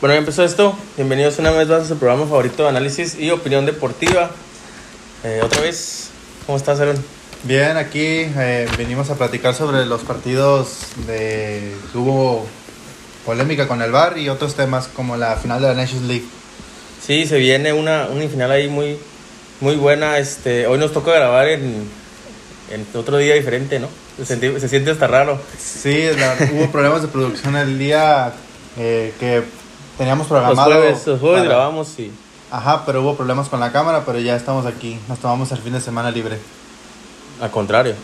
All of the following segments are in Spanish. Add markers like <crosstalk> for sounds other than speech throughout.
Bueno, ya empezó esto. Bienvenidos una vez más a su programa favorito de análisis y opinión deportiva. Eh, otra vez, ¿cómo estás, Aaron? Bien, aquí eh, venimos a platicar sobre los partidos de hubo polémica con el VAR y otros temas como la final de la Nations League. Sí, se viene una, una final ahí muy, muy buena. Este, hoy nos toca grabar en, en otro día diferente, ¿no? Se, siente- se siente hasta raro. Sí, la- hubo problemas de producción el día eh, que teníamos Los programado. jueves, los jueves para- grabamos y Ajá, pero hubo problemas con la cámara, pero ya estamos aquí. Nos tomamos el fin de semana libre. al contrario.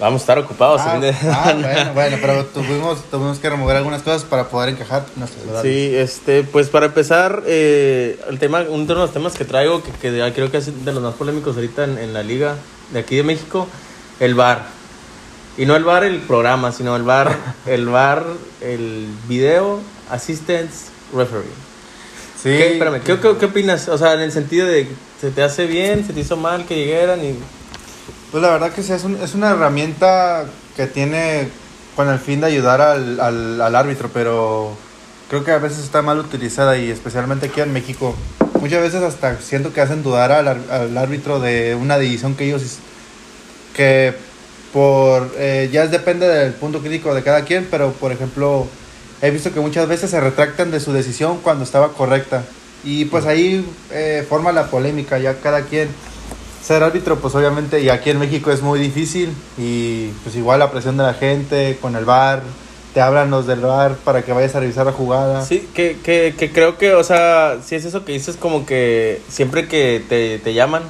Vamos a estar ocupados. el Ah, fin de- ah, bueno, <laughs> bueno, pero tuvimos, tuvimos que remover algunas cosas para poder encajar nuestros horarios. Sí, este, pues para empezar, eh, el tema, uno de los temas que traigo, que, que creo que es de los más polémicos ahorita en, en la liga de aquí de México, el VAR. Y no el VAR el programa, sino el VAR, el VAR, el video assistance referee. Sí, ¿Qué, espérame, ¿qué, qué, qué opinas? O sea, en el sentido de, ¿se te hace bien? ¿Se te hizo mal que llegaran? Y... Pues la verdad que sí, es, un- es una herramienta que tiene con el fin de ayudar al, al, al árbitro, pero creo que a veces está mal utilizada y especialmente aquí en México. Muchas veces hasta siento que hacen dudar al, al árbitro de una decisión que ellos... que por... eh, ya depende del punto crítico de cada quien, pero por ejemplo he visto que muchas veces se retractan de su decisión cuando estaba correcta. Y pues ahí eh, forma la polémica, ya cada quien ser árbitro, pues obviamente, y aquí en México es muy difícil, y pues igual la presión de la gente con el bar, te hablan los del bar para que vayas a revisar la jugada. Sí, que, que, que creo que, o sea, si es eso que dices, como que siempre que te, te llaman,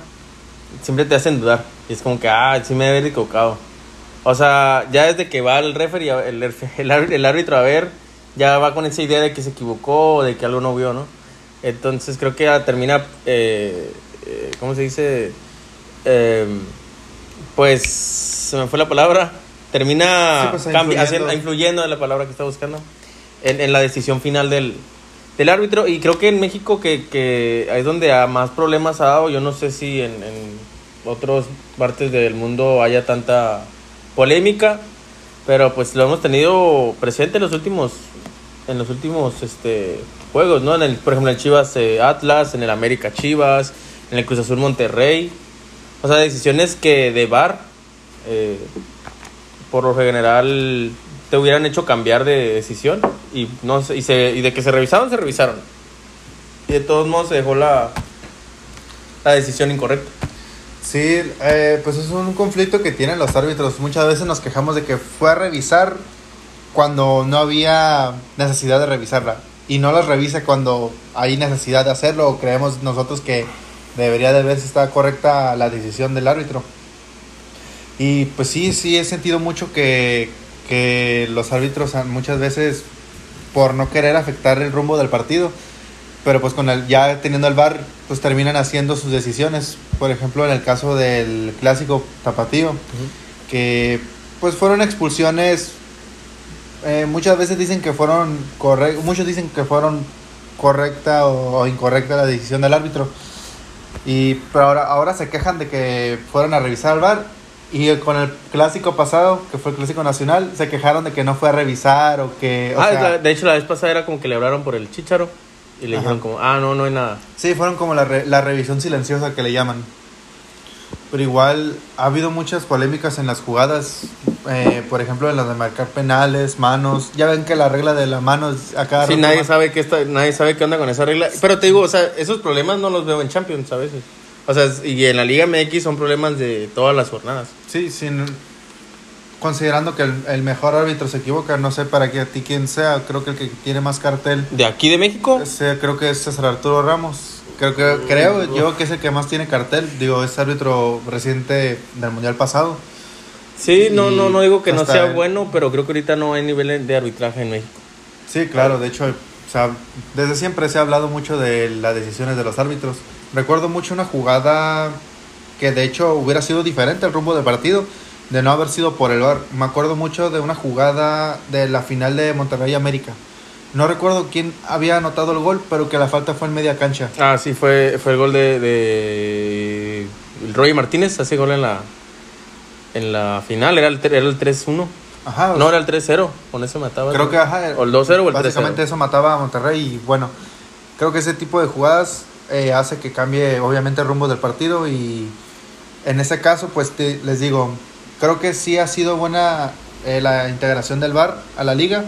siempre te hacen dudar. Y es como que, ah, sí me haber equivocado. O sea, ya desde que va el referee, el, el, árbitro- el árbitro a ver, ya va con esa idea de que se equivocó o de que algo no vio, ¿no? Entonces creo que ya termina, eh, eh, ¿cómo se dice? Eh, pues, se me fue la palabra. Termina Sí, pues, influyendo. haciendo- influyendo en la palabra que está buscando en, en la decisión final del, del árbitro. Y creo que en México, que, que es donde a más problemas ha dado, yo no sé si en, en otras partes del mundo haya tanta polémica, pero pues lo hemos tenido presente en los últimos, en los últimos este, juegos, ¿no? En el, por ejemplo, en Chivas eh, Atlas, en el América Chivas, en el Cruz Azul Monterrey. O sea, decisiones que de VAR, eh, por lo general, te hubieran hecho cambiar de decisión. Y, no y, se, y de que se revisaron, se revisaron. Y de todos modos se dejó la, la decisión incorrecta. Sí, eh, pues es un conflicto que tienen los árbitros. Muchas veces nos quejamos de que fue a revisar cuando no había necesidad de revisarla. Y no las revisa cuando hay necesidad de hacerlo o creemos nosotros que debería de ver si correcta la decisión del árbitro. Y pues sí, sí he sentido mucho que, que los árbitros muchas veces por no querer afectar el rumbo del partido, pero pues con el ya teniendo el VAR pues terminan haciendo sus decisiones. Por ejemplo, en el caso del clásico tapatío, que pues fueron expulsiones eh, muchas veces dicen que fueron correctas, muchos dicen que fueron correcta o, o incorrecta la decisión del árbitro. Y pero ahora, ahora se quejan de que fueron a revisar al VAR y con el clásico pasado, que fue el clásico nacional, se quejaron de que no fue a revisar o que o Ah, sea, de hecho, la vez pasada era como que le hablaron por el chicharo. Y le Ajá. dijeron como, ah, no, no hay nada. Sí, fueron como la, re- la revisión silenciosa que le llaman. Pero igual ha habido muchas polémicas en las jugadas, eh, por ejemplo en las de marcar penales, manos. Ya ven que la regla de la mano es a cada Sí, nadie sabe, qué está, nadie sabe qué onda con esa regla. Pero te digo, o sea, esos problemas no los veo en Champions a veces. O sea, y en la Liga MX son problemas de todas las jornadas. Sí, sin, considerando que el, el mejor árbitro se equivoca, no sé para qué a ti quién sea, creo que el que tiene más cartel, ¿De aquí de México? ese, creo que es César Arturo Ramos. Creo que creo yo que es el que más tiene cartel, digo, es árbitro reciente del mundial pasado. Sí, no, Y no, no digo que no sea el- bueno, pero creo que ahorita no hay nivel de arbitraje en México. Sí, claro, de hecho, o sea, desde siempre se ha hablado mucho de las decisiones de los árbitros. Recuerdo mucho una jugada que de hecho hubiera sido diferente el rumbo del partido de no haber sido por el VAR. Me acuerdo mucho de una jugada de la final de Monterrey América. No recuerdo quién había anotado el gol, pero que la falta fue en media cancha. Ah, sí, fue, fue el gol de, de el Roy Martínez, hace gol en la, en la final, era el, era el 3-1. Ajá. No, era el 3-0, con eso mataba. Creo que ajá, O el 2-0 o el 3-0. Básicamente eso mataba a Monterrey y bueno, creo que ese tipo de jugadas eh, hace que cambie obviamente el rumbo del partido y en ese caso pues te- les digo, creo que sí ha sido buena eh, la integración del VAR a la liga,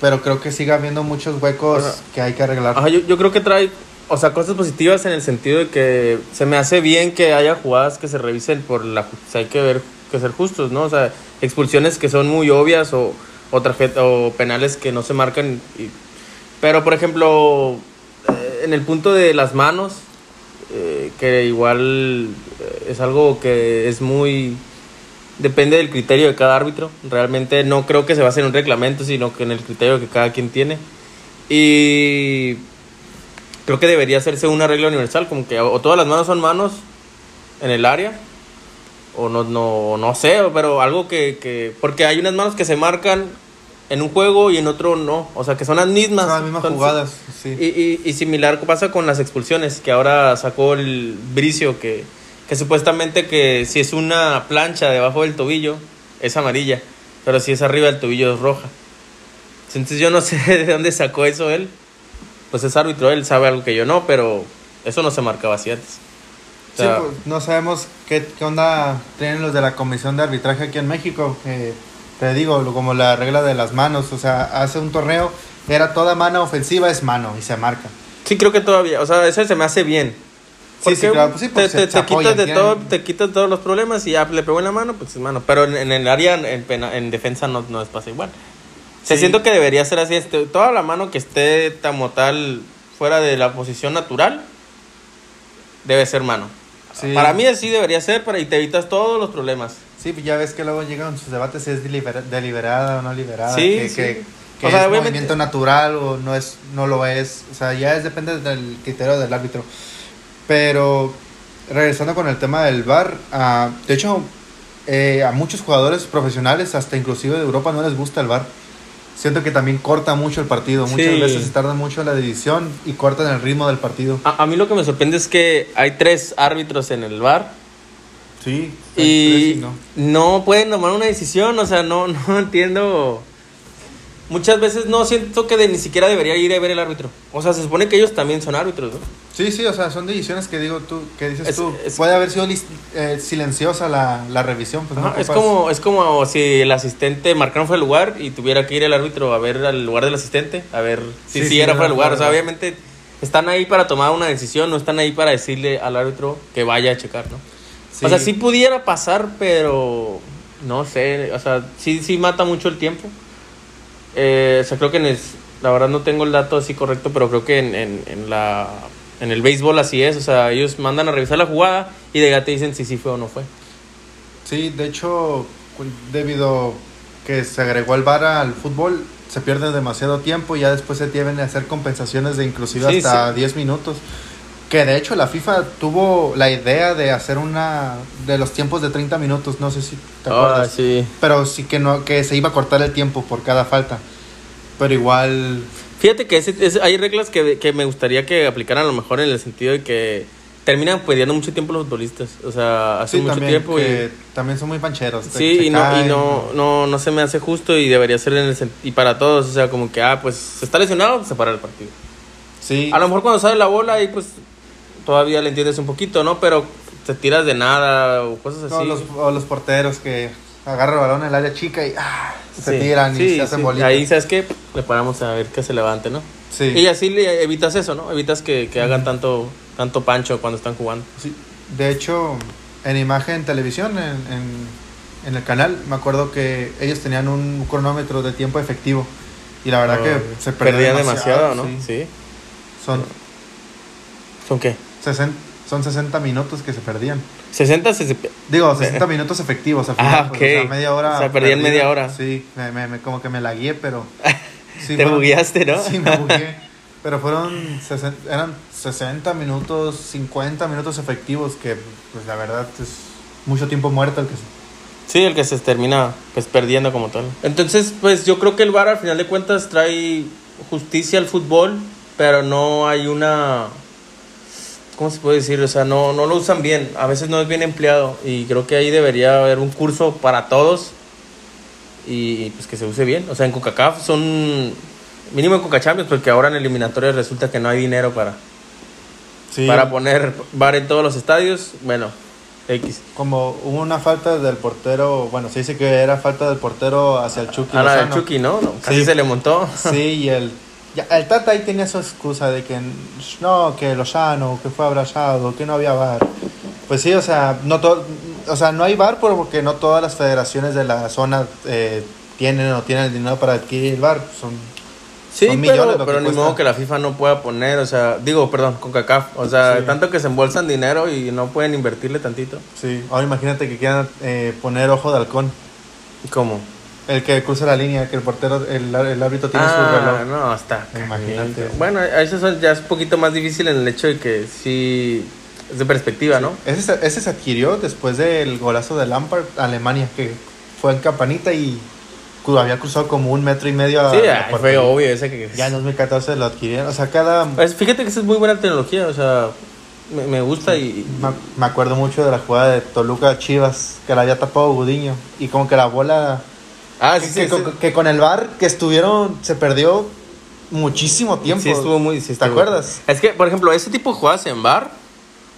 pero creo que sigue habiendo muchos huecos que hay que arreglar. Ajá, yo, yo creo que trae, o sea, cosas positivas en el sentido de que se me hace bien que haya jugadas que se revisen por la o sea, hay que ver que ser justos, ¿no? O sea, expulsiones que son muy obvias o, o, tarjeta, o penales que no se marcan. y- pero, por ejemplo, eh, en el punto de las manos, eh, que igual eh, es algo que es muy... Depende del criterio de cada árbitro. Realmente no creo que se base en un reglamento, sino que en el criterio que cada quien tiene. Y creo que debería hacerse una regla universal, como que o todas las manos son manos en el área, o no, no, no sé, pero algo que, que... Porque hay unas manos que se marcan en un juego y en otro no, o sea, que son las mismas. Son las mismas jugadas, sí. Y, y, y similar pasa con las expulsiones, que ahora sacó el Bricio, que, que supuestamente que si es una plancha debajo del tobillo, es amarilla, pero si es arriba del tobillo es roja. Entonces yo no <laughs> sé de dónde sacó eso él. Pues es árbitro, él sabe algo que yo no, pero eso no se marcaba así antes. O Sí, pues, no sabemos qué, qué onda tienen los de la comisión de arbitraje aquí en México. que te digo, como la regla de las manos. O sea, hace un torneo, era toda mano ofensiva, es mano y se marca. Sí, creo que todavía, o sea, eso se me hace bien. Sí, sí, claro, pues sí, te, te- te quitas de todo, te quitas todos los problemas y ya le pegó en la mano, pues es mano. Pero en, en el área, en, pena- en defensa no, no es pasa igual. Se Sí. siento que debería ser así, este, toda la mano que esté como tal fuera de la posición natural, debe ser mano. Sí. Para mí así debería ser, para y te evitas todos los problemas. Sí, pues ya ves que luego llegan sus debates si es delibera- deliberada o no liberada. Sí, que, sí. que, que O sea, es movimiento natural o no es no lo es. O sea, ya es depende del criterio del árbitro. Pero regresando con el tema del VAR, ah, de hecho, eh, a muchos jugadores profesionales, hasta inclusive de Europa, no les gusta el VAR. Siento que también corta mucho el partido. Muchas Sí. veces se tarda mucho en la división y cortan el ritmo del partido. A, a mí lo que me sorprende es que hay tres árbitros en el bar Sí. y no. no pueden tomar una decisión, o sea, no, <laughs> no entiendo. Muchas veces no siento que de- ni siquiera debería ir a ver el árbitro. O sea, se supone que ellos también son árbitros, ¿no? Sí, sí, o sea, son decisiones que digo tú, que dices Es- tú. es- Puede haber sido eh, silenciosa la, la revisión, pues no es como es como si el asistente marcaron fuera de lugar y tuviera que ir el árbitro a ver al lugar del asistente, a ver si Sí, sí, sí, era era fuera de lugar. O sea, obviamente están ahí para tomar una decisión, no están ahí para decirle al árbitro que vaya a checar, ¿no? Sí. O sea, sí pudiera pasar, pero no sé, o sea, sí, sí mata mucho el tiempo. Eh, o sea, creo que en el- la verdad no tengo el dato así correcto, pero creo que en, en, en la, en el béisbol así es. O sea, ellos mandan a revisar la jugada y de ya te dicen si sí fue o no fue. Sí, de hecho, debido que se agregó el VAR al fútbol, se pierde demasiado tiempo y ya después se tienen que hacer compensaciones de inclusive Sí, hasta sí. 10 minutos. Que de hecho la FIFA tuvo la idea de hacer una de los tiempos de 30 minutos, no sé si te Ah, acuerdas. sí. Pero sí que no que se iba a cortar el tiempo por cada falta. Pero igual Fíjate que hay reglas que, que me gustaría que aplicaran a lo mejor en el sentido de que terminan perdiendo mucho tiempo los futbolistas. O sea, hace sí, mucho también, tiempo y... también son muy pancheros. Sí, y, no, y no, no, no se me hace justo y debería ser en el y para todos, o sea, como que, ah, pues se está lesionado, se para el partido. Sí, A lo mejor cuando sale la bola ahí pues todavía le entiendes un poquito, ¿no? Pero te tiras de nada o cosas No, así. los, o los porteros que agarran el balón en el área chica y ah, se Sí, tiran y se hacen sí. bolitas. Ahí, ¿sabes qué? Le paramos a ver que se levante, ¿no? Sí. Y así le evitas eso, ¿no? Evitas que, que hagan tanto, tanto pancho cuando están jugando. Sí. De hecho, en imagen televisión, en, en, en el canal, me acuerdo que ellos tenían un cronómetro de tiempo efectivo. Y la verdad que se perdía, Perdía demasiado, ¿no? sí. Sí. Son, ¿Son qué? 60, son 60 minutos que se perdían. 60 se, se- Digo, <laughs> 60 minutos efectivos al final. Ah, pues, o sea, ok. media hora. O sea, perdían perdida. media hora. Sí, me, me- me- como que me la guié, pero. <laughs> sí, te fueron- bugueaste, ¿no? <laughs> Sí, me bugué. Pero fueron. sesen- eran 60 minutos, 50 minutos efectivos, que, pues la verdad, es mucho tiempo muerto el que se- Sí, el que se termina pues perdiendo como tal. Entonces, pues yo creo que el VAR al final de cuentas trae justicia al fútbol, pero no hay una ¿cómo se puede decir? O sea, no no lo usan bien, a veces no es bien empleado y creo que ahí debería haber un curso para todos y pues que se use bien. O sea, en CONCACAF son mínimo en Coca Champions porque ahora en eliminatorias resulta que no hay dinero para Sí, para poner bar en todos los estadios. Bueno, X. como hubo una falta del portero, bueno, se dice que era falta del portero hacia el Chucky A la del. Chucky, ¿no? No, Casi Sí. se le montó. Sí, y el, ya, el Tata ahí tenía su excusa de que no, que Lozano, que fue abrazado, que no había bar. Pues sí, o sea, no todo, o sea, no hay bar porque no todas las federaciones de la zona eh, tienen o tienen el dinero para adquirir el bar. Son, Sí, Son millones pero, lo que pero ni cuesta. modo que la FIFA no pueda poner, o sea, digo, perdón, con CACAF. O sea, Sí. tanto que se embolsan dinero y no pueden invertirle tantito. sí. Ahora imagínate que quieran eh, poner ojo de halcón. ¿Cómo? El que cruza la línea, que el portero, el, el árbitro tiene su Ah, reloj. no, está. Imagínate. Bueno, eso son- ya es un poquito más difícil en el hecho de que sí es de perspectiva, ¿no? Ese, se- ese se adquirió después del golazo de Lampard a Alemania, que fue en campanita y había cruzado como un metro y medio a Sí, la ay, fue obvio ese que... Ya en 2014 lo adquirieron. O sea, cada. Pues fíjate que esa es muy buena tecnología, o sea, me, me gusta y... Me, me acuerdo mucho de la jugada de Toluca Chivas, que la había tapado Gudiño. Y como que la bola. Ah, que, sí, que sí, con, sí. que con el bar que estuvieron, se perdió muchísimo tiempo. Sí, estuvo muy... sí ¿Te acuerdas? Es que, por ejemplo, ese tipo de jugadas en bar,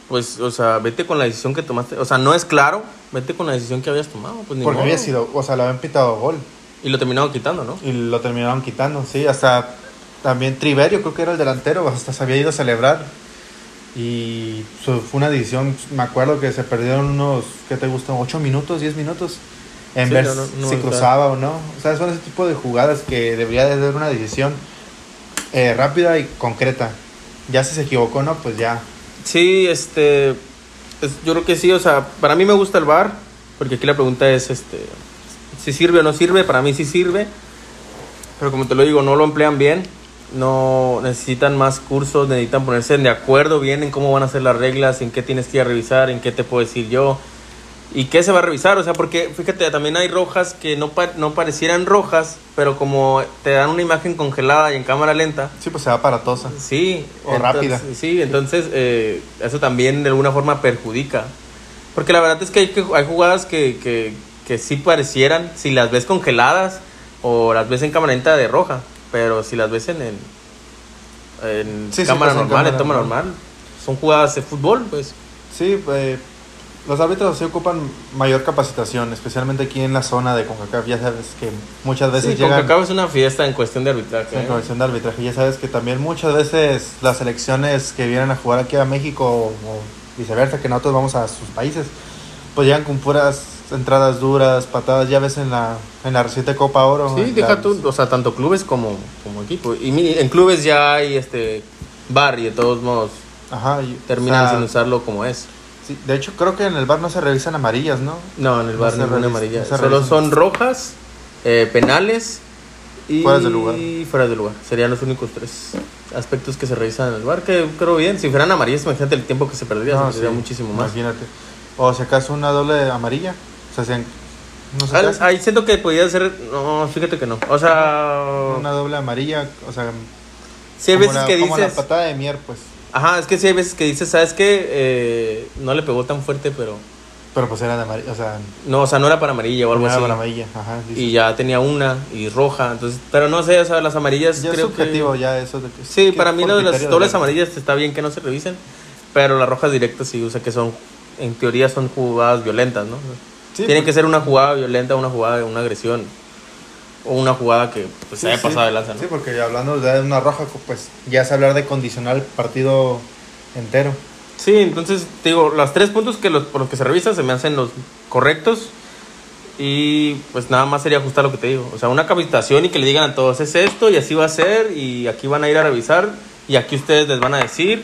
pues, o sea, vete con la decisión que tomaste. O sea, no es claro, vete con la decisión que habías tomado. Pues, ni Porque modo. había sido. O sea, le habían pitado gol. Y lo terminaron quitando, ¿no? Y lo terminaron quitando, sí. Hasta también Triverio, creo que era el delantero, hasta se había ido a celebrar. Y fue una decisión, me acuerdo que se perdieron unos, ¿qué te gustan? ¿8 minutos, 10 minutos? En Sí, ver no, no, no si cruzaba o no. O sea, son ese tipo de jugadas que debería de ser una decisión eh, rápida y concreta. Ya si se equivocó, ¿no? Pues ya. Sí, este. es- yo creo que sí, o sea, para mí me gusta el bar, porque aquí la pregunta es: este, si sirve o no sirve. Para mí sí sirve, pero como te lo digo, no lo emplean bien. No necesitan más cursos, necesitan ponerse de acuerdo bien en cómo van a ser las reglas, en qué tienes que ir a revisar, en qué te puedo decir yo y qué se va a revisar. O sea, porque fíjate, también hay rojas que no, pa- no parecieran rojas, pero como te dan una imagen congelada y en cámara lenta, Sí, pues se va aparatosa. Sí. O entonces- rápida. Sí, entonces eh, eso también de alguna forma perjudica. Porque la verdad es que hay, que, hay jugadas que, que, que sí parecieran, si las ves congeladas o las ves en cámara lenta de roja, pero si las ves en, en, en Sí, sí, cámara pues en normal, en cámara toma normal. normal, son jugadas de fútbol, pues. Sí, eh, los árbitros sí ocupan mayor capacitación, especialmente aquí en la zona de CONCACAF. Ya sabes que muchas veces Sí, llegan... CONCACAF es una fiesta en cuestión de arbitraje. En ¿eh? comisión de arbitraje. Ya sabes que también muchas veces las selecciones que vienen a jugar aquí a México o viceversa, que nosotros vamos a sus países, pues llegan con puras entradas duras, patadas. Ya ves en la, en la reciente Copa Oro. Sí, deja la- tú, o sea, tanto clubes como, como equipo. Y en clubes ya hay este bar y de todos modos Ajá, y- terminan o sea, sin usarlo como es. Sí, de hecho, creo que en el bar no se revisan amarillas, ¿no? No, en el No bar se ninguna revisa- amarilla. no se Solo son rojas, eh, penales y Fueras de lugar. fuera de lugar. Serían los únicos tres aspectos que se revisan en el bar. Que creo bien. Si fueran amarillas, imagínate el tiempo que se perdería. No, se perdería sí, muchísimo más. Imagínate. O si acaso una doble amarilla. O sea, no sé qué Al-. Ahí siento que podía ser. No, fíjate que no. O sea. Una doble amarilla, o sea, hay como veces la- que como la dices. patada de mier, pues. Ajá, es que sí hay veces que dices, ¿sabes qué? Eh, no le pegó tan fuerte, pero. Pero pues era de amarilla, o sea, No, o sea, no era para amarilla o algo no era así. para amarilla, ajá. dice. Y ya tenía una y roja. Entonces, pero no sé, o sea, las amarillas ya es creo subjetivo que. ya eso de que Sí, para mí lo de las dobles amarillas está bien que no se revisen, pero las rojas directas sí, o sea que son, en teoría son jugadas violentas, ¿no? Sí, Tiene pues, que ser una jugada violenta, una jugada de una agresión, o una jugada que pues, se sí, haya sí. pasado de lanza, ¿no? Sí, porque hablando de una roja, pues ya es hablar de condicionar el partido entero. Sí, entonces, te digo, los tres puntos que los, por los que se revisan se me hacen los correctos. Y pues nada más sería ajustar lo que te digo. O sea, una capacitación y que le digan a todos, es esto y así va a ser. Y aquí van a ir a revisar. Y aquí ustedes les van a decir.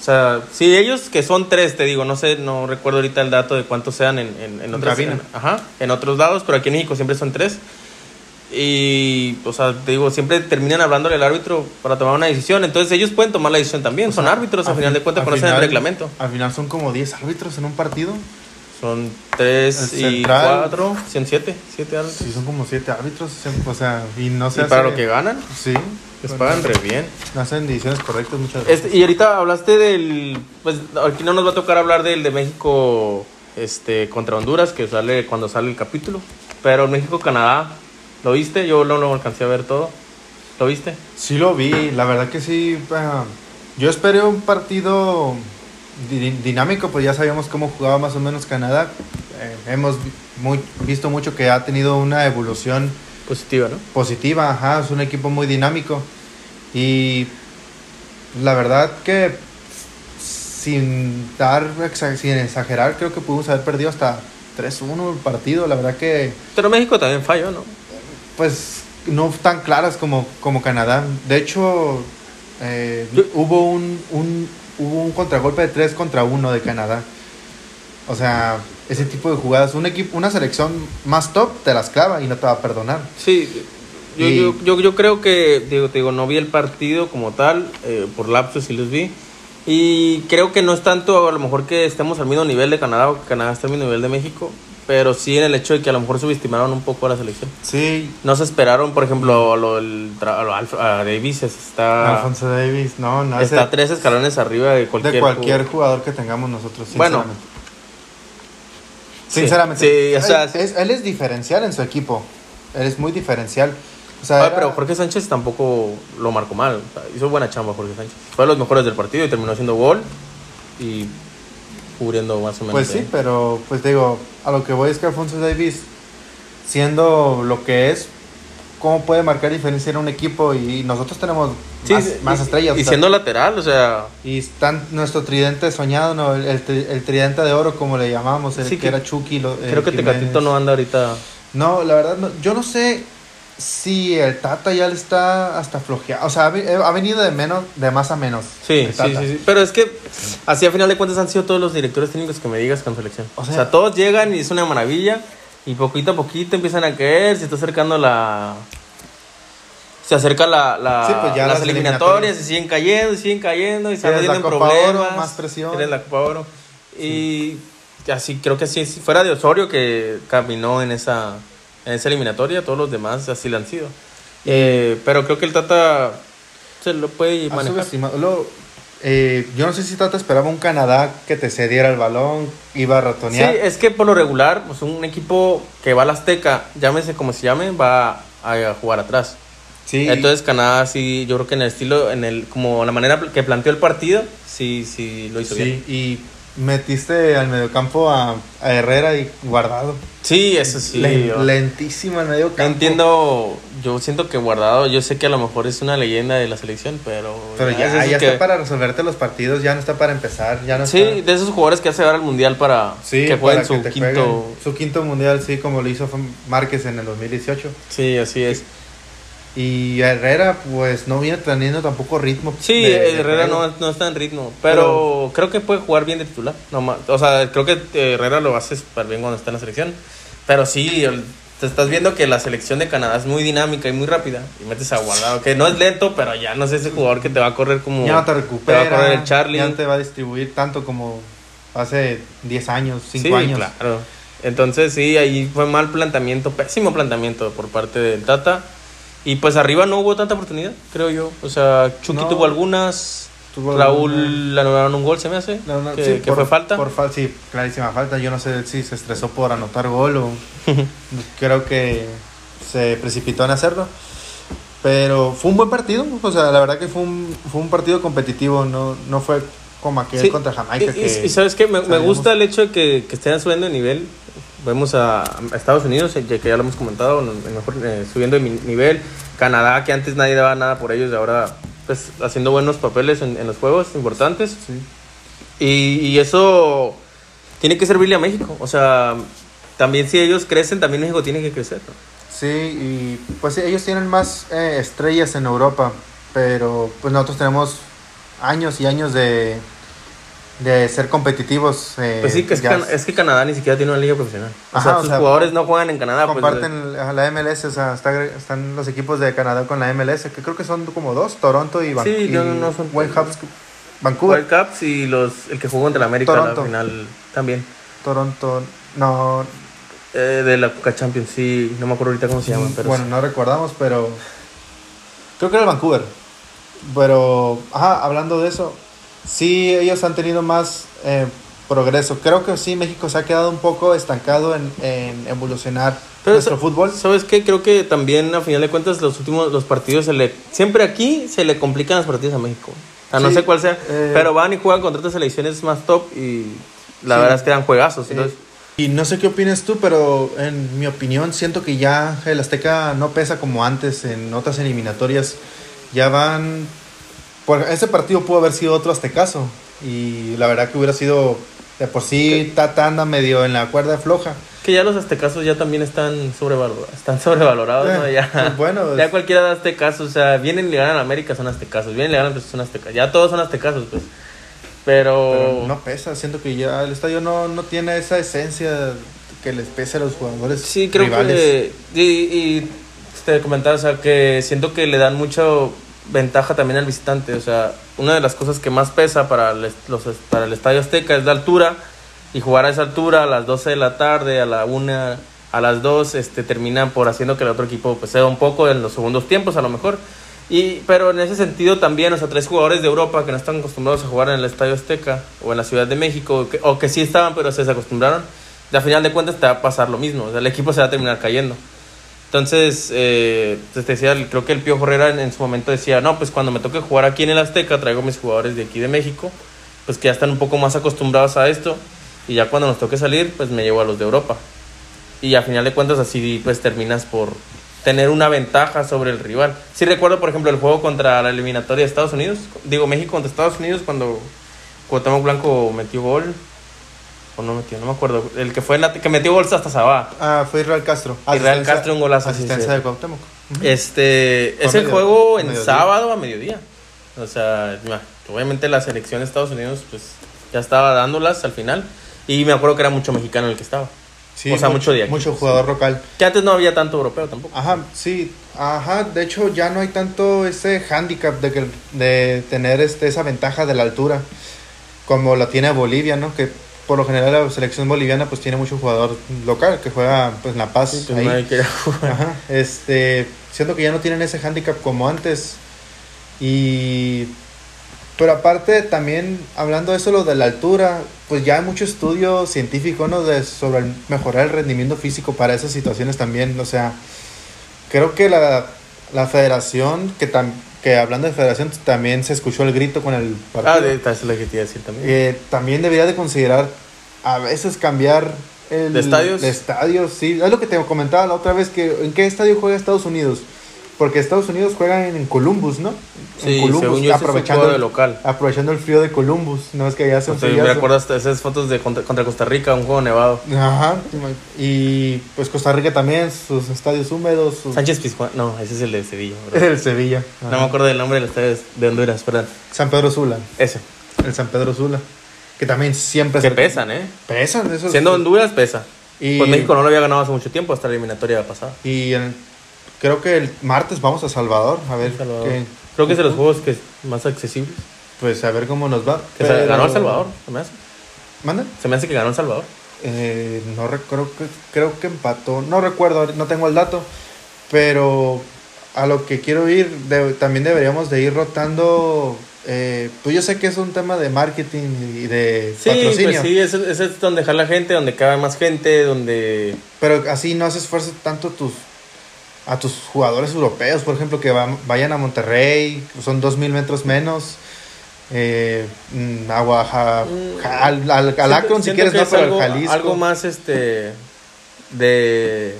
O sea, sí, ellos que son tres, te digo, no sé, no recuerdo ahorita el dato de cuántos sean en, en, en otras- en- ajá, en otros lados, pero aquí en México siempre son tres. Y, o sea, te digo, siempre terminan hablándole al árbitro para tomar una decisión. Entonces ellos pueden tomar la decisión también. O son sea, árbitros, a al final fin- de cuentas conocen el reglamento. Al final son como 10 árbitros en un partido. Son tres El y central. cuatro, son siete, siete árbitros. Sí, son como 7 árbitros. O sea, y no y se para hace- lo que ganan, Sí. les pagan re bien. Hacen decisiones correctas muchas veces. Este, y ahorita hablaste del, pues aquí no nos va a tocar hablar del de México este, contra Honduras, que sale cuando sale el capítulo. Pero México-Canadá, ¿Lo viste? Yo no lo alcancé a ver todo. ¿Lo viste? Sí lo vi, la verdad que sí. ah, yo esperé un partido di- dinámico, pues ya sabíamos cómo jugaba más o menos Canadá. Eh, hemos muy- visto mucho que ha tenido una evolución Positiva, ¿no? positiva, ajá, es un equipo muy dinámico. Y la verdad que sin dar sin exagerar, creo que pudimos haber perdido hasta 3-1 el partido. La verdad que Pero México también falló, ¿no? Pues no tan claras como, como Canadá. De hecho, eh, hubo un, un hubo un contragolpe de 3 contra 1 de Canadá. O sea, ese tipo de jugadas, un equipo, una selección más top te las clava y no te va a perdonar. Sí, yo, Y- yo, yo, yo creo que, digo, te digo, no vi el partido como tal, eh, por lapsos sí los vi. Y creo que no es tanto a lo mejor que estemos al mismo nivel de Canadá o que Canadá esté al mismo nivel de México, pero sí en el hecho de que a lo mejor subestimaron un poco a la selección. Sí, No se esperaron, por ejemplo, a lo, tra- a lo Alf- a Davis está, Alfonso Davis, no, no está ese- tres escalones arriba de cualquier, de cualquier jugador. jugador que tengamos nosotros, Bueno. sinceramente. Sí, Sinceramente. sí, o sea, él, es, él es diferencial en su equipo. Él es muy diferencial. O sea, Ah, era- pero Jorge Sánchez tampoco lo marcó mal. o sea, hizo buena chamba Jorge Sánchez. Fue de los mejores del partido y terminó haciendo gol y cubriendo más o menos. Pues sí, ahí. pero pues digo, a lo que voy es que Alfonso Davis, siendo lo que es, ¿cómo puede marcar diferencia en un equipo? Y nosotros tenemos Sí, más, y- estrellas. Y sea, siendo lateral, o sea, y están nuestro tridente soñado, ¿no? el, el el tridente de oro, como le llamamos, el Sí, que, que- era Chucky. lo- creo eh, que Jiménez. Tecatito no anda ahorita. No, la verdad, no, yo no sé si el Tata ya le está hasta flojeado. O sea, ha, ve- ha venido de menos, de más a menos. Sí, sí, sí, sí. Pero es que así a final de cuentas han sido todos los directores técnicos que me digas con selección. O O sea- todos llegan y es una maravilla y poquito a poquito empiezan a caer, se está acercando la... Se acerca la, la- Sí, pues ya las, las eliminatorias, eliminatorias. y siguen cayendo y siguen cayendo y se van Tienes la metiendo en Copa Oro, problemas. más presión. Tienes la Copa Oro. Y así creo que así fuera de Osorio que caminó en esa, en esa eliminatoria, todos los demás así lo han sido. Eh, pero creo que el Tata se lo puede manejar. Luego, eh, yo no sé si Tata esperaba un Canadá que te cediera el balón, iba a Sí, ratonear. es que por lo regular, pues un equipo que va a la Azteca, llámese como se llame, va a, jugar atrás. Sí, Entonces Canadá sí, yo creo que en el estilo, en el, como la manera que planteó el partido, sí, sí lo hizo bien. sí, y metiste al mediocampo a, a Herrera y guardado. Sí, eso sí. Len- yo- lentísimo el mediocampo. No entiendo, yo siento que Guardado, yo sé que a lo mejor es una leyenda de la selección, pero... Pero ya, esos ya que- está para resolverte los partidos, ya no está para empezar, ya no Sí, está. de esos jugadores que hace ahora al Mundial para Sí, que jueguen para su te quinto... jueguen su quinto mundial, sí, como lo hizo Márquez en el 2018. Sí, así es. Y Herrera, pues no viene teniendo tampoco ritmo. Sí, de- de Herrera juego. no, no está en ritmo, pero, creo que puede jugar bien de titular. No o sea, creo que eh, Herrera lo hace súper bien cuando está en la selección. Pero sí, el- te estás viendo que la selección de Canadá es muy dinámica y muy rápida. Y metes a Guardado, que no es lento, pero ya no es ese jugador que te va a correr como... Ya no te recupera. va a correr el Charlie. Ya no te va a distribuir tanto como hace 10 años, 5 sí, años. claro. Entonces sí, ahí fue mal planteamiento, pésimo planteamiento por parte del Tata. Y pues arriba no hubo tanta oportunidad, creo yo. O sea, Chucky No. tuvo algunas, Tuvo Raúl alguna- le anularon un gol, se me hace, No, no, que, sí, que fue falta. Por fal- sí, clarísima falta. Yo no sé si se estresó por anotar gol o <laughs> creo que se precipitó en hacerlo. Pero fue un buen partido. O sea, la verdad que fue un, fue un partido competitivo. No, no fue como aquel Sí, contra Jamaica. Y, que y sabes qué, me, me gusta el hecho de que, que estén subiendo de nivel. Vemos a, a Estados Unidos, eh, ya que ya lo hemos comentado, mejor, eh, subiendo de mi- nivel. Canadá, que antes nadie daba nada por ellos, y ahora pues haciendo buenos papeles en, en los juegos importantes. Sí. Y, y eso tiene que servirle a México. O sea, también si ellos crecen, también México tiene que crecer. ¿no? Sí, y pues ellos tienen más eh, estrellas en Europa, pero pues nosotros tenemos años y años de, de ser competitivos. eh, Pues sí, que es, Can- es que Canadá ni siquiera tiene una liga profesional. O Ajá, sea, o sus sea, jugadores no juegan en Canadá. pues, comparten a la MLS, o sea, está- están los equipos de Canadá con la MLS, que creo que son como dos, Toronto y, Van- Sí, no, no son- Whitecaps, Vancouver, World Cups y los, el que jugó contra la América Toronto. la final también. Toronto, no, Eh, de la Coca Champions, sí, no me acuerdo ahorita cómo se llaman, pero bueno, sí. no recordamos, pero creo que era el Vancouver. Pero, ajá, hablando de eso, sí, ellos han tenido más eh, progreso. Creo que sí, México se ha quedado un poco estancado en, en evolucionar Pero nuestro sa- fútbol. ¿Sabes qué? Creo que también, a final de cuentas, los últimos los partidos se le. Siempre aquí se le complican los partidos a México. O sea, no Sí, sé cuál sea. eh, pero van y juegan contra otras selecciones más top y la Sí. verdad es que dan juegazos. Entonces, Eh, y no sé qué opinas tú, pero en mi opinión siento que ya el Azteca no pesa como antes en otras eliminatorias. Ya van... Por, ese partido pudo haber sido otro aztecaso. Y la verdad que hubiera sido de por sí Tata anda medio en la cuerda floja. que ya los aztecazos ya también están sobrevalorados. Están <laughs> sobrevalorados, ¿no? Eh, Ya, pues ya cualquiera de aztecazos. O sea, vienen y le ganan a América, son aztecazos. Vienen y le ganan a son aztecazos. Ya todos son aztecazos, pues. Pero. Pero no pesa, siento que ya el estadio no, no tiene esa esencia que les pese a los jugadores Sí, creo rivales. que. Y, y te comentaba, o sea, que siento que le dan mucha ventaja también al visitante. O sea, una de las cosas que más pesa para el, los, para el Estadio Azteca es la altura. Y jugar a esa altura a las 12 de la tarde, a la 1, a las 2, este, terminan por haciendo que el otro equipo pues, ceda un poco en los segundos tiempos, a lo mejor. Y, pero en ese sentido también, o sea, tres jugadores de Europa que no están acostumbrados a jugar en el Estadio Azteca o en la Ciudad de México, o que, sí estaban, pero se desacostumbraron, y a final de cuentas te va a pasar lo mismo, o sea, el equipo se va a terminar cayendo. Entonces, eh, pues decía, creo que el Pío Herrera en, en su momento decía, no, pues cuando me toque jugar aquí en el Azteca, traigo mis jugadores de aquí de México, pues que ya están un poco más acostumbrados a esto, y ya cuando nos toque salir, pues me llevo a los de Europa. Y a final de cuentas así pues terminas por tener una ventaja sobre el rival. Sí recuerdo, por ejemplo, el juego contra la eliminatoria de Estados Unidos, digo México contra Estados Unidos cuando Cuauhtémoc Blanco metió gol o no metió, no me acuerdo, el que fue la que metió gol hasta Sabá. Ah, fue Israel Castro. Israel Castro, un golazo, Asistencia sí. de Cuauhtémoc. Este, es el juego en mediodía. sábado a mediodía. O sea, obviamente la selección de Estados Unidos pues ya estaba dándolas al final y me acuerdo que era mucho mexicano el que estaba. Sí, O sea, mucho Mucho pues, jugador local. Que antes no había tanto europeo tampoco. Ajá, sí. Ajá, de hecho ya no hay tanto ese handicap de, que, de tener este, esa ventaja de la altura como la tiene Bolivia, ¿no? Que por lo general la selección boliviana pues tiene mucho jugador local que juega pues en La Paz. Sí, pues ahí. nadie quería jugar. Ajá, este, siento que ya no tienen ese handicap como antes. Y pero aparte también hablando de eso lo de la altura, pues ya hay mucho estudio científico, ¿no? De sobre el- mejorar el rendimiento físico para esas situaciones también, o sea, creo que la, la federación que tam- que hablando de federación también se escuchó el grito con el partido. Ah, de, eso es lo que te iba a decir también. Eh, también debería de considerar a veces cambiar el ¿De estadios? de estadios, sí. Es lo que te comentaba la otra vez que en qué estadio juega Estados Unidos. Porque Estados Unidos juega en, Columbus, ¿no? sí, en Columbus, según yo, ese es un aprovechando, juego de el, local. aprovechando el frío de Columbus. No es que ya un O sea, me acuerdo hasta esas fotos de contra, contra Costa Rica, un juego nevado. Ajá. Y pues Costa Rica también, sus estadios húmedos. sus- Sánchez Pizjuán, no, ese es el de Sevilla. <laughs> ¿verdad? el Sevilla. No me acuerdo del nombre del estadio de Honduras, perdón. San Pedro Sula. Ese. El San Pedro Sula. Que también siempre Que se- pesan, ¿eh? Pesan, esos. Siendo Honduras, pesa. Y- Pues México no lo había ganado hace mucho tiempo, hasta la eliminatoria pasada. Y en- creo que el martes vamos a Salvador, a ver Salvador. qué- Creo que es de los juegos que más accesibles. pues a ver cómo nos va. Que se Pero- ganó El Salvador, se me hace. ¿Manda? Se me hace que ganó El Salvador. Eh, no recuerdo que creo que empató, no recuerdo, no tengo el dato, pero a lo que quiero ir de- también deberíamos de ir rotando. eh, pues yo sé que es un tema de marketing y de Sí, patrocinio, pues sí, ese es donde jala gente, donde cabe más gente, donde... pero así no haces esfuerzo tanto tus a tus jugadores europeos, por ejemplo, que va- vayan a Monterrey, son dos mil metros menos. Eh, mm, a Oaxaca, Mm, al, al, al Akron, si quieres, no, pero algo, al Jalisco. algo más, este, de...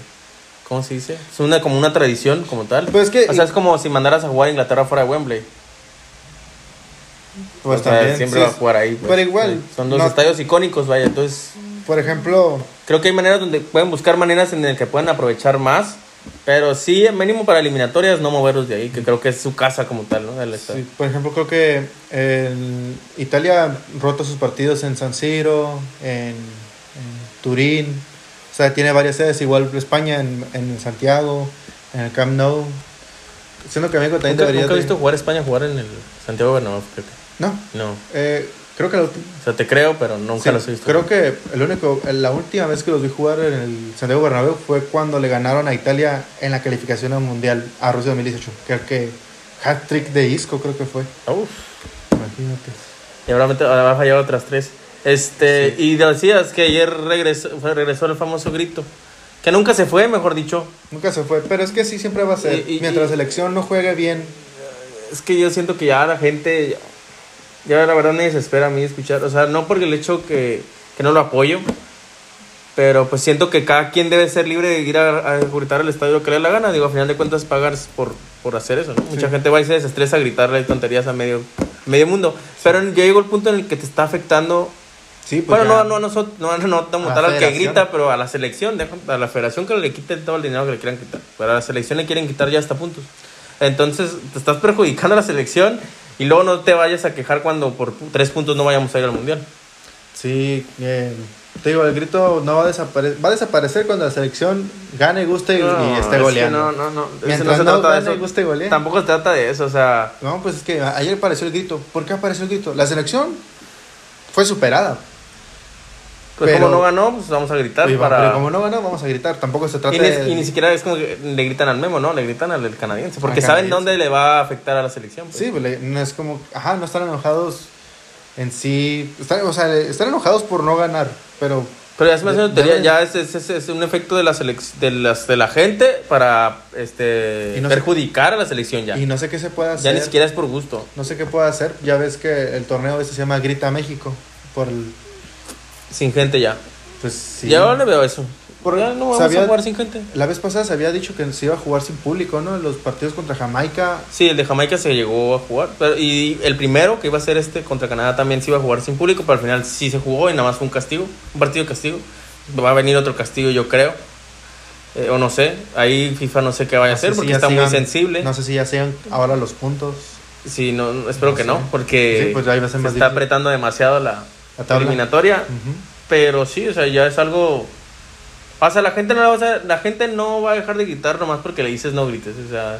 ¿Cómo se dice? Es una, como una tradición, como tal. Pues es que- O sea, es como si mandaras a jugar a Inglaterra fuera de Wembley. Pues O sea, también, siempre sí, va a jugar ahí. pues. pero igual, Son dos no- estadios icónicos, vaya. Entonces, Por ejemplo, creo que hay maneras donde pueden buscar maneras en las que puedan aprovechar más. Pero sí, mínimo para eliminatorias, no moverlos de ahí, que creo que es su casa como tal, ¿no? Sí, por ejemplo, creo que el- Italia rota sus partidos en San Siro, en, en Turín, o sea, tiene varias sedes, igual España en, en Santiago, en el Camp Nou. Siendo que México también Nunca, debería nunca he visto jugar España jugar en el Santiago Bernabéu, creo que. No, No. eh, creo que la ulti- O sea, te creo, pero nunca sí, los he visto. creo que el único, la última vez que los vi jugar en el Santiago Bernabéu fue cuando le ganaron a Italia en la calificación al mundial a Rusia 2018. Creo que hat trick de Isco creo que fue. Uf. Imagínate. Y ahora, mete- ahora va a fallar otras tres. Este, y decías que ayer regresó, regresó el famoso grito. Que nunca se fue, mejor dicho. Nunca se fue, pero es que sí siempre va a ser. Y- y- Mientras y- la selección no juegue bien, Es que yo siento que ya la gente, ya la verdad me desespera a mí escuchar, o sea, no porque el hecho que, que no lo apoyo, pero pues siento que cada quien debe ser libre de ir a, a gritar al estadio lo que le dé la gana, digo, a final de cuentas pagas por, por hacer eso, ¿no? Mucha gente va y se desestresa a gritarle tonterías a medio, medio mundo, pero ya llegó el punto en el que te está afectando, sí, pues bueno, no, no, no, no, no, no tal al que grita, pero a la selección, a la federación que le quite todo el dinero que le quieran quitar, pero a la selección le quieren quitar ya hasta puntos. Entonces te estás perjudicando a la selección y luego no te vayas a quejar cuando por tres puntos no vayamos a ir al mundial. Sí, eh, te digo, el grito no va a desaparecer. Va a desaparecer cuando la selección gane, guste y, No, y es esté que goleando. No, no, no. Mientras no se no trata de gane, eso. guste y golee. Tampoco se trata de eso, o sea. No, pues es que ayer apareció el grito. ¿Por qué apareció el grito? La selección fue superada. Pues Pero- como no ganó, pues vamos a gritar va- para. Pero como no ganó, vamos a gritar. Tampoco se trata y, ni, de. y ni siquiera es como que le gritan al Memo, ¿no? Le gritan al, canadiense. Porque saben dónde le va a afectar a la selección. pues. Sí, pues, le- no es como. Ajá, no están enojados en sí. Están, o sea, están enojados por no ganar. Pero Pero ya se me hace una teoría, ya es, es, es- es un efecto de la, de, las, de la gente para este no perjudicar a la selección ya. Y no sé qué se puede hacer. Ya ni siquiera es por gusto. No sé qué puede hacer. Ya ves que el torneo este se llama Grita México. Por el. Sin gente ya. Pues sí. Ya le veo eso. Por- ya no vamos sabía- a jugar sin gente. La vez pasada se había dicho que se iba a jugar sin público, ¿no? Los partidos contra Jamaica. Sí, el de Jamaica se llegó a jugar. pero- y el primero, que iba a ser este contra Canadá, también se iba a jugar sin público, pero al final sí se jugó y nada más fue un castigo, un partido de castigo. Va a venir otro castigo, yo creo. Eh, o no sé, ahí FIFA no sé qué vaya a No hacer si porque ya está muy sensible. No sé si ya sean ahora los puntos. Sí, no, no, espero No que sé. no, porque Sí, pues ahí va a ser se más está difícil. apretando demasiado la, La eliminatoria. Pero sí, o sea, ya es algo. O sea, la gente no, la va a, la gente no va a dejar de gritar nomás porque le dices no grites. O sea,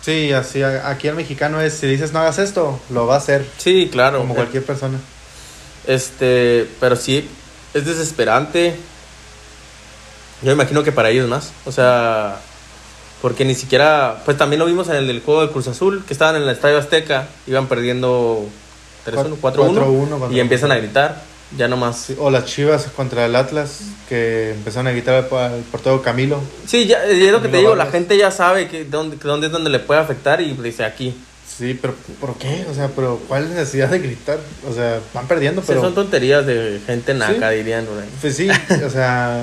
Sí, así aquí el mexicano es, si dices no hagas esto, lo va a hacer. sí, claro. Como cualquier persona. Este, pero sí, es desesperante. Yo me imagino que para ellos más. O sea, porque ni siquiera. Pues también lo vimos en el del juego del Cruz Azul, que estaban en el Estadio Azteca, iban perdiendo 3-1, 4-1, 4-1 cuando- y empiezan a gritar. Ya nomás. Sí, o las chivas contra el Atlas, que empezaron a gritar al, portero Camilo. Sí, ya, es lo que te digo, la Vargas. gente ya sabe que dónde, dónde es donde le puede afectar y dice aquí. Sí, pero ¿por qué? O sea, pero ¿cuál necesidad de gritar? O sea, van perdiendo, pero... son tonterías de gente naca, Sí. dirían. ahí. Pues sí, o sea...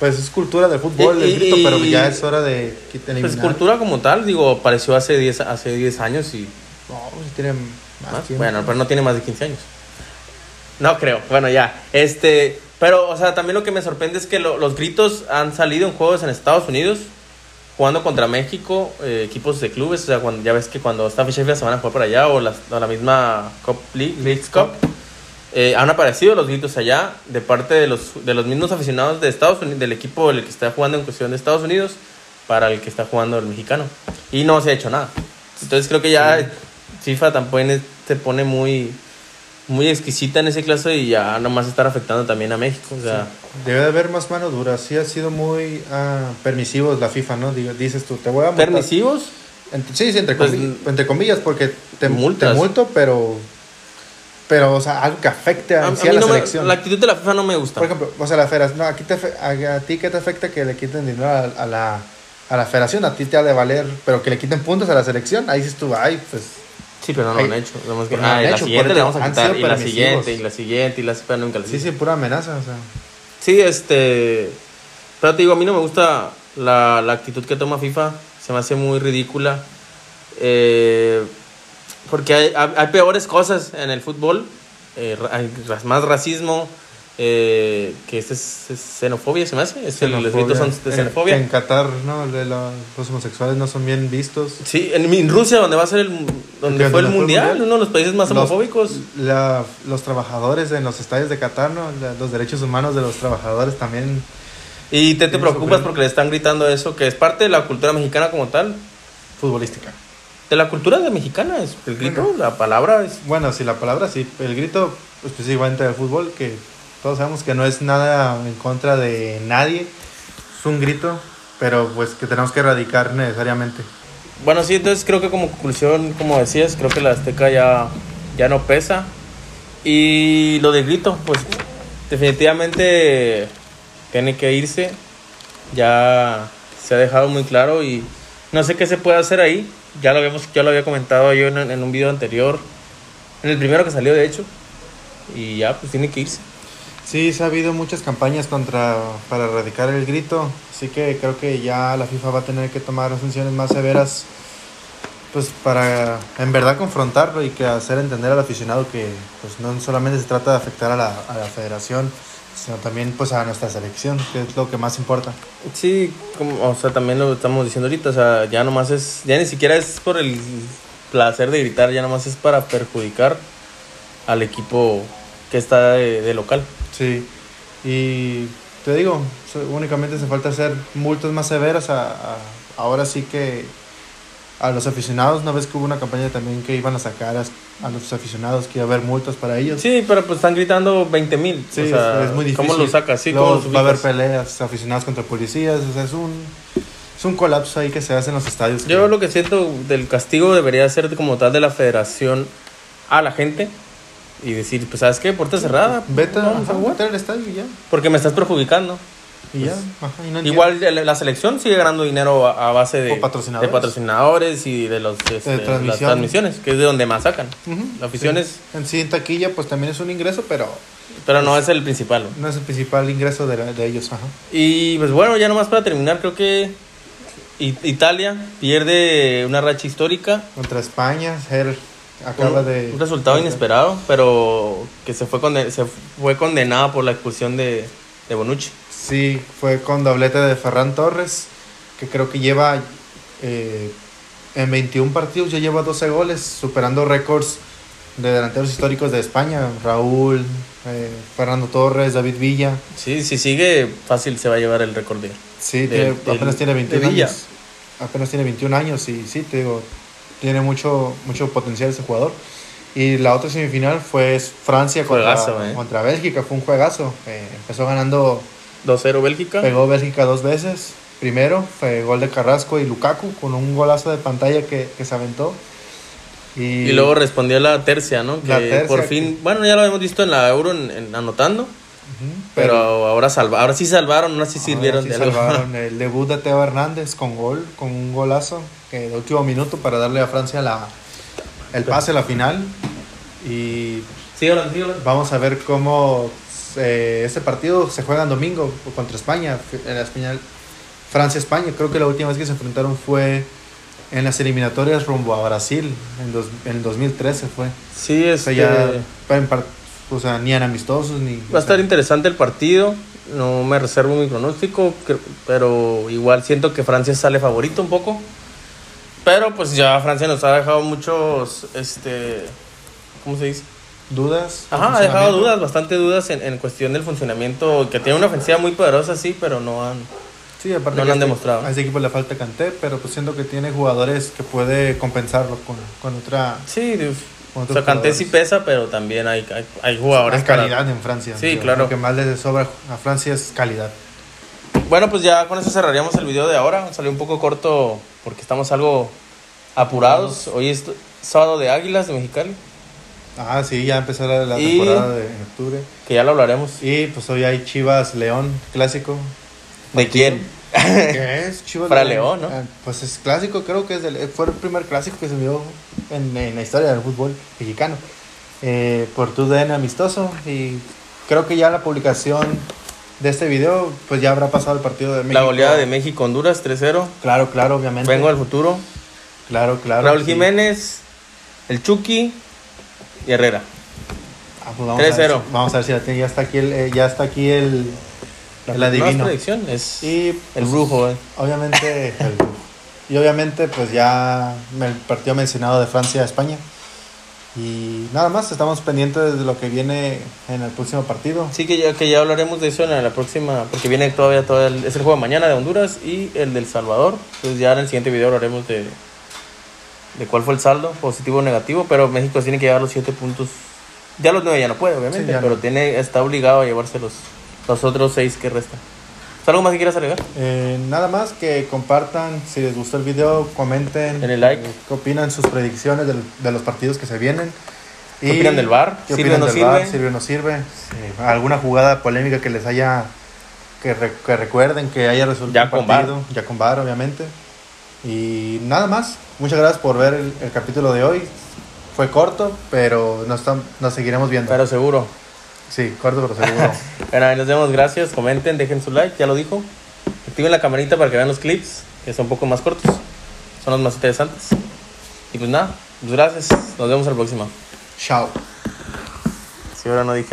Pues es cultura del fútbol, Y- el y- grito, pero ya es hora de Pues eliminar. cultura como tal, digo, apareció hace 10 hace 10 años y No, pues tiene más ¿Más? tiempo. Bueno, pero no tiene más de 15 años. No creo. Bueno, ya. Este, pero, o sea, también lo que me sorprende es que lo- los gritos han salido en juegos en Estados Unidos, jugando contra México, eh, equipos de clubes. O sea, cuando, ya ves que cuando está FIFA se van a jugar por allá, o, las- o la misma Cup League, Leagues Cup. eh, han aparecido los gritos allá de parte de los, de los mismos aficionados de Estados Unidos, del equipo el que está jugando en cuestión de Estados Unidos, para el que está jugando el mexicano. Y no se ha hecho nada. Entonces creo que ya FIFA también se pone muy, muy exquisita en ese clase y ya nomás estar afectando también a México. O sea, Debe de haber más mano dura. Sí ha sido muy ah, permisivos la FIFA, ¿no? Dices tú, te voy a multar. permisivos. Ent- sí, sí, entre, Pues, entre comillas, porque te, multas. te multo, pero... Pero, o sea, algo que afecte a, A, a sí a mí la no me- selección. la actitud de la FIFA no me gusta. Por ejemplo, o sea, la federación, no, aquí te, a, a ti qué te afecta que le quiten dinero a, a la, a la federación, a ti te ha de valer, pero que le quiten puntos a la selección, ahí dices tú, ay, pues, sí, pero no lo han hecho. Que- ah, han y la siguiente le vamos a quitar. Y la siguiente, y la siguiente, y la pero nunca la sí, sí, pura amenaza, o sea. Sí, este. Pero te digo, a mí no me gusta la, la actitud que toma FIFA. Se me hace muy ridícula. Eh, porque hay, hay- hay peores cosas en el fútbol. Eh, hay más racismo. Eh, que este es, es xenofobia, se me hace. Es el- los Xenofobia. son de En- xenofobia. En, Qatar, ¿no? De la- los homosexuales no son bien vistos. Sí, en, en Rusia, donde va a ser el. Donde ¿Dónde fue el fue el mundial, mundial? uno de los países más Los- homofóbicos. La- los trabajadores en los estadios de Qatar, ¿no? La- los derechos humanos de los trabajadores también. Y te, te preocupas porque le están gritando eso, que es parte de la cultura mexicana como tal. Futbolística. De la cultura de mexicana, es el grito, Bueno. la palabra es Bueno, sí, la palabra sí. El grito pues, específicamente del fútbol, que todos sabemos que no es nada en contra de nadie. Es un grito, pero pues que tenemos que erradicar necesariamente. Bueno, sí, entonces creo que como conclusión, como decías, creo que la Azteca ya, ya no pesa. Y lo del grito, pues definitivamente tiene que irse. Ya se ha dejado muy claro y no sé qué se puede hacer ahí. Ya lo habíamos, ya lo había comentado yo en, en un video anterior, en el primero que salió de hecho. Y ya, pues tiene que irse. Sí, se ha habido muchas campañas contra para erradicar el grito, así que creo que ya la FIFA va a tener que tomar sanciones más severas pues para en verdad confrontarlo y que hacer entender al aficionado que pues no solamente se trata de afectar a la, a la federación, sino también pues a nuestra selección, que es lo que más importa. Sí, como, o sea, también lo estamos diciendo ahorita, o sea, ya nomás es, ya ni siquiera es por el placer de gritar, ya nomás es para perjudicar al equipo que está de, de local. Sí, y te digo, únicamente hace falta hacer multas más severas a, a- ahora sí que a los aficionados, una vez que hubo una campaña también que iban a sacar a, a los aficionados, que iba a haber multas para ellos. Sí, pero pues están gritando 20 mil. Sí, o sea, es, muy difícil. ¿Cómo lo sacas? Sí, Luego ¿cómo lo va a haber peleas, aficionados contra policías, o sea, es un, es un colapso ahí que se hace en los estadios. Yo que- lo que siento del castigo debería ser como tal de la federación a la gente y decir, pues, ¿sabes qué? Puerta cerrada. Vete, a ajá, vete al estadio y ya. Porque me estás perjudicando. Y ya, Pues, ajá, y no. Igual el- la selección sigue ganando dinero a, a base de, patrocinadores. de patrocinadores y de los este, las transmisiones, que es de donde más sacan. Ujú, La afición sí. es, En sí, en taquilla, pues también es un ingreso, pero pero no es el principal. ¿no? no es el principal ingreso de, de ellos. Ajá. Y pues bueno, ya nomás para terminar, creo que Italia pierde una racha histórica. Contra España, Her acaba un, de. un resultado inesperado, pero que se fue, conde- se fue condenada por la expulsión de, de Bonucci. Sí, fue con doblete de Ferran Torres, que creo que lleva eh, en 21 partidos, ya lleva 12 goles, superando récords de delanteros históricos de España, Raúl, eh, Fernando Torres, David Villa. Sí, si sigue, fácil se va a llevar el récord de Sí, Del- tiene- del- apenas tiene de 21 Villa. años. Apenas tiene 21 años y sí, te digo, tiene mucho, mucho potencial ese jugador. Y la otra semifinal fue Francia contra, Juegazo, eh. contra Bélgica, fue un juegazo. Eh, empezó ganando 2-0 Bélgica. Pegó Bélgica dos veces. Primero fue gol de Carrasco y Lukaku con un golazo de pantalla que, que se aventó. Y, Y luego respondió la tercia, ¿no? Que La tercia por que- fin, bueno, ya lo habíamos visto en la Euro en- en- anotando, Ujú, pero, ahora salva, ahora sí salvaron, ahora sí ahora sirvieron sí de algo. salvaron <laughs> el debut de Teo Hernández con gol, con un golazo que de último minuto para darle a Francia la, el pase a la final. Y Síguelo, síguelo. vamos a ver cómo eh, este partido se juega en domingo contra España, en la final Francia-España. Creo que la última vez que se enfrentaron fue en las eliminatorias rumbo a Brasil, en, dos- en el 2013 fue. Sí, O es sea, en par- o sea, ni eran amistosos ni... Va a estar interesante el partido. No me reservo mi pronóstico, pero igual siento que Francia sale favorito un poco. Pero pues ya Francia nos ha dejado muchos, este, ¿cómo se dice? dudas. Ajá, ha dejado dudas, bastante dudas en, en cuestión del funcionamiento, que tiene una ofensiva muy poderosa, sí, pero no han... Sí, aparte No lo han este- demostrado. A ese equipo le falta Kanté, pero pues siento que tiene jugadores que puede compensarlo con, con otra... Sí, con o sea, Kanté sí pesa, pero también hay, hay, hay jugadores Hay para- calidad en Francia. Sí, Yo claro. Lo que más les sobra a Francia es calidad. Bueno, pues ya con eso cerraríamos el video de ahora. Salió un poco corto porque estamos algo apurados. Hoy es sábado de Águilas de Mexicali, Ah, sí, ya empezó la, la Y- temporada de en octubre. que ya lo hablaremos. Y pues hoy hay Chivas León clásico. ¿De quién? ¿Qué <laughs> es? Chivas Para León, ¿no? Ah, Pues es clásico, creo que es del, fue el primer clásico que se vio en, en la historia del fútbol mexicano. Eh, por tu DN amistoso. Y creo que ya la publicación de este video, pues ya habrá pasado el partido de México. La goleada de México-Honduras 3-0. Claro, claro, obviamente. Vengo al futuro. Claro, claro. Raúl sí. Jiménez, el Chucky y Herrera. Ah, pues vamos, a ver, 3-0. si- vamos a ver si la tiene. Ya está aquí el, eh, ya está aquí el, adivino. predicción, es Y el pues, brujo. eh. Obviamente, el brujo. Y obviamente, pues ya el partido mencionado de Francia a España. Y nada más, estamos pendientes de lo que viene en el próximo partido. Sí, que ya, que ya hablaremos de eso en la próxima, porque viene todavía, todavía el- es el juego de mañana de Honduras y el del Salvador. Entonces ya en el siguiente video hablaremos de, de cuál fue el saldo, positivo o negativo, pero México tiene que llevar los siete puntos. Ya los nueve ya no puede, obviamente, Sí, pero no. tiene, está obligado a llevarse los, los otros seis que restan. ¿Algo más que quieras agregar? Eh, nada más que compartan, si les gustó el video, comenten. En el like. eh, ¿Qué opinan sus predicciones del- de los partidos que se vienen? ¿Qué opinan del VAR? ¿Qué ¿Sirve o no del sirve? VAR? ¿Sirve o no sirve? Sí, ¿Alguna jugada polémica que les haya... que, re- que recuerden que haya resultado Ya con partido? Ya con VAR, obviamente. Y nada más. Muchas gracias por ver el, el capítulo de hoy. Fue corto, pero nos, nos seguiremos viendo. Pero seguro. Sí, corto pero seguro. <laughs> Bueno, ahí nos vemos, gracias. Comenten, dejen su like, ya lo dijo. Activen la camarita para que vean los clips, que son un poco más cortos. Son los más interesantes. Y pues nada, pues gracias. Nos vemos al próximo. Chao. Si ahora no dije.